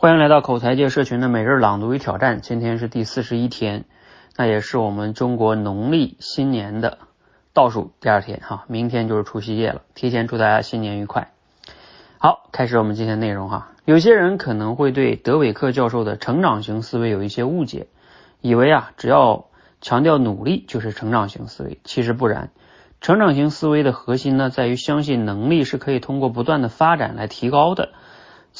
欢迎来到口才界社群的每日朗读与挑战，今天是第四十一天，那也是我们中国农历新年的倒数第二天哈，明天就是除夕夜了，提前祝大家新年愉快。好，开始我们今天内容哈。有些人可能会对德韦克教授的成长型思维有一些误解，以为啊只要强调努力就是成长型思维，其实不然。成长型思维的核心呢，在于相信能力是可以通过不断的发展来提高的。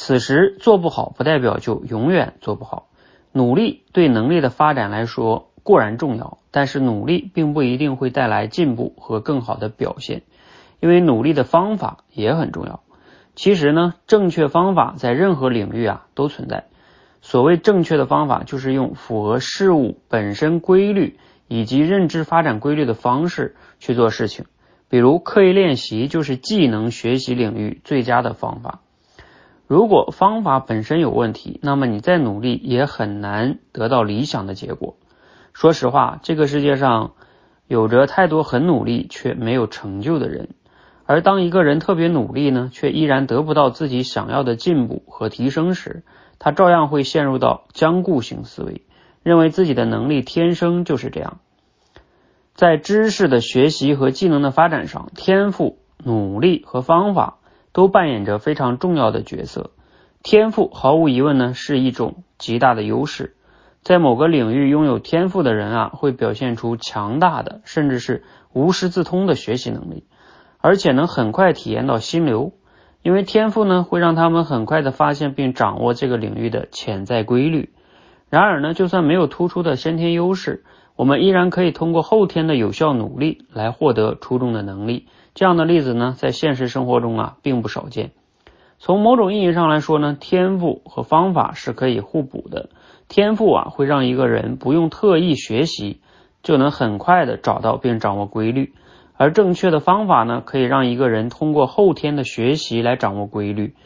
此时做不好，不代表就永远做不好。努力对能力的发展来说固然重要，但是努力并不一定会带来进步和更好的表现，因为努力的方法也很重要。其实呢，正确方法在任何领域啊都存在。所谓正确的方法，就是用符合事物本身规律以及认知发展规律的方式去做事情。比如刻意练习，就是技能学习领域最佳的方法。如果方法本身有问题，那么你再努力也很难得到理想的结果。说实话，这个世界上有着太多很努力却没有成就的人，而当一个人特别努力呢，却依然得不到自己想要的进步和提升时，他照样会陷入到僵固型思维，认为自己的能力天生就是这样。在知识的学习和技能的发展上，天赋、努力和方法。都扮演着非常重要的角色。天赋毫无疑问呢是一种极大的优势，在某个领域拥有天赋的人啊，会表现出强大的甚至是无师自通的学习能力，而且能很快体验到心流，因为天赋呢会让他们很快的发现并掌握这个领域的潜在规律。然而呢，就算没有突出的先天优势，我们依然可以通过后天的有效努力来获得出众的能力。这样的例子呢，在现实生活中啊，并不少见。从某种意义上来说呢，天赋和方法是可以互补的。天赋啊，会让一个人不用特意学习，就能很快的找到并掌握规律；而正确的方法呢，可以让一个人通过后天的学习来掌握规律，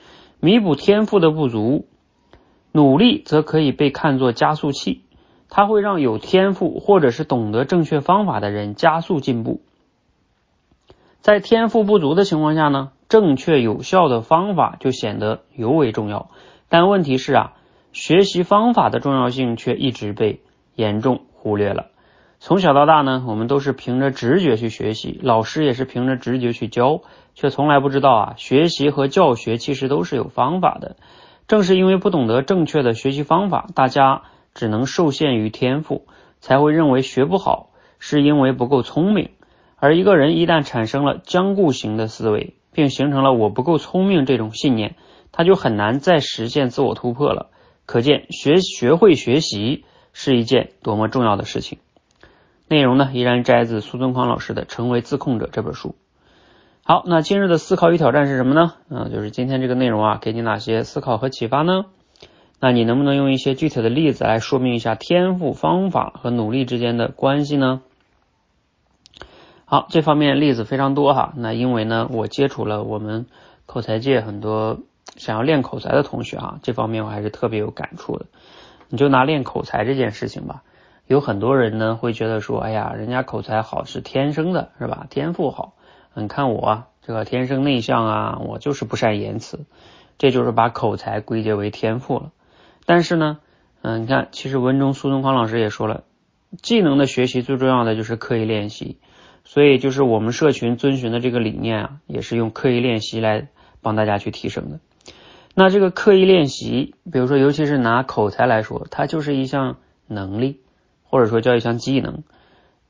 弥补天赋的不足。努力则可以被看作加速器，它会让有天赋或者是懂得正确方法的人加速进步。在天赋不足的情况下呢，正确有效的方法就显得尤为重要。但问题是啊，学习方法的重要性却一直被严重忽略了。从小到大呢，我们都是凭着直觉去学习，老师也是凭着直觉去教，却从来不知道啊，学习和教学其实都是有方法的。正是因为不懂得正确的学习方法，大家只能受限于天赋，才会认为学不好是因为不够聪明。而一个人一旦产生了僵固型的思维，并形成了我不够聪明这种信念，他就很难再实现自我突破了。可见学学会学习是一件多么重要的事情。内容呢，依然摘自苏东康老师的《成为自控者》这本书。好，那今日的思考与挑战是什么呢？嗯，就是今天这个内容啊，给你哪些思考和启发呢？那你能不能用一些具体的例子来说明一下天赋、方法和努力之间的关系呢？好，这方面例子非常多哈。那因为呢，我接触了我们口才界很多想要练口才的同学啊，这方面我还是特别有感触的。你就拿练口才这件事情吧，有很多人呢会觉得说，哎呀，人家口才好是天生的，是吧？天赋好。你看我这个天生内向啊，我就是不善言辞，这就是把口才归结为天赋了。但是呢，嗯，你看，其实文中苏东康老师也说了，技能的学习最重要的就是刻意练习。所以就是我们社群遵循的这个理念啊，也是用刻意练习来帮大家去提升的。那这个刻意练习，比如说尤其是拿口才来说，它就是一项能力，或者说叫一项技能。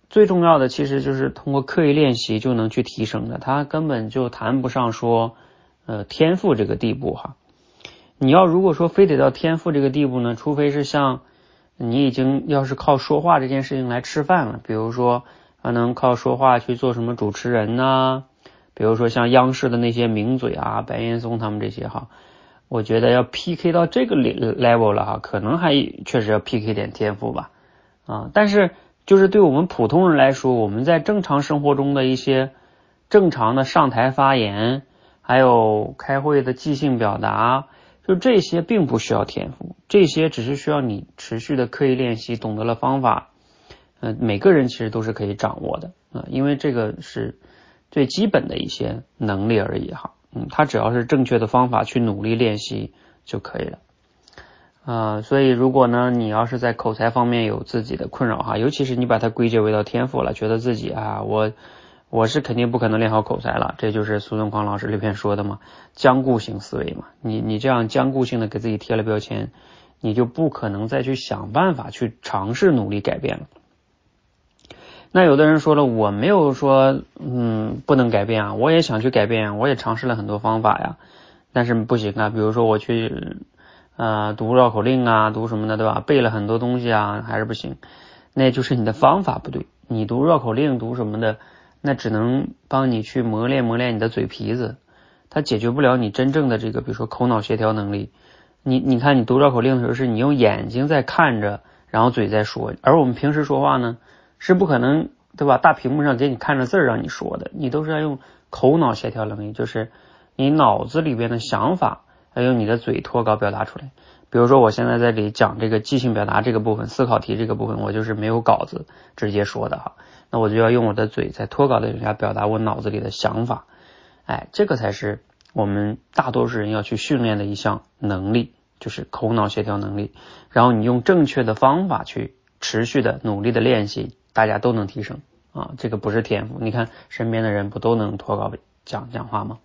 最重要的其实就是通过刻意练习就能去提升的，它根本就谈不上说呃天赋这个地步哈。你要如果说非得到天赋这个地步呢，除非是像你已经要是靠说话这件事情来吃饭了，比如说。还能靠说话去做什么主持人呢？比如说像央视的那些名嘴啊，白岩松他们这些哈，我觉得要 PK 到这个 level 了哈，可能还确实要 PK 点天赋吧啊。但是就是对我们普通人来说，我们在正常生活中的一些正常的上台发言，还有开会的即兴表达，就这些并不需要天赋，这些只是需要你持续的刻意练习，懂得了方法。嗯，每个人其实都是可以掌握的啊，因为这个是最基本的一些能力而已哈。嗯，他只要是正确的方法去努力练习就可以了。啊，所以如果呢，你要是在口才方面有自己的困扰哈，尤其是你把它归结为到天赋了，觉得自己啊，我我是肯定不可能练好口才了，这就是苏东光老师里边说的嘛，僵固性思维嘛，你你这样僵固性的给自己贴了标签，你就不可能再去想办法去尝试努力改变了。那有的人说了，我没有说嗯不能改变啊，我也想去改变，我也尝试了很多方法呀，但是不行啊，比如说我去。啊，读绕口令啊，读什么的，对吧？背了很多东西啊，还是不行，那就是你的方法不对。你读绕口令，读什么的，那只能帮你去磨练磨练你的嘴皮子，它解决不了你真正的这个，比如说口脑协调能力。你你看，你读绕口令的时候，是你用眼睛在看着，然后嘴在说，而我们平时说话呢，是不可能，对吧？大屏幕上给你看着字儿让你说的，你都是要用口脑协调能力，就是你脑子里边的想法。要用你的嘴脱稿表达出来。比如说，我现在在给讲这个即兴表达这个部分、思考题这个部分，我就是没有稿子直接说的哈。那我就要用我的嘴在脱稿的情况下表达我脑子里的想法。哎，这个才是我们大多数人要去训练的一项能力，就是口脑协调能力。然后你用正确的方法去持续的努力的练习，大家都能提升啊。这个不是天赋，你看身边的人不都能脱稿讲讲话吗？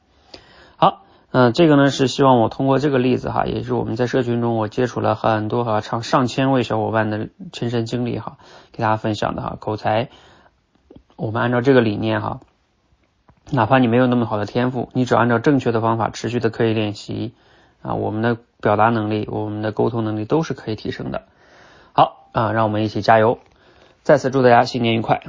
好。嗯，这个呢是希望我通过这个例子哈，也是我们在社群中我接触了很多哈上上千位小伙伴的亲身经历哈，给大家分享的哈。口才，我们按照这个理念哈，哪怕你没有那么好的天赋，你只要按照正确的方法持续的刻意练习啊，我们的表达能力、我们的沟通能力都是可以提升的。好啊，让我们一起加油！再次祝大家新年愉快。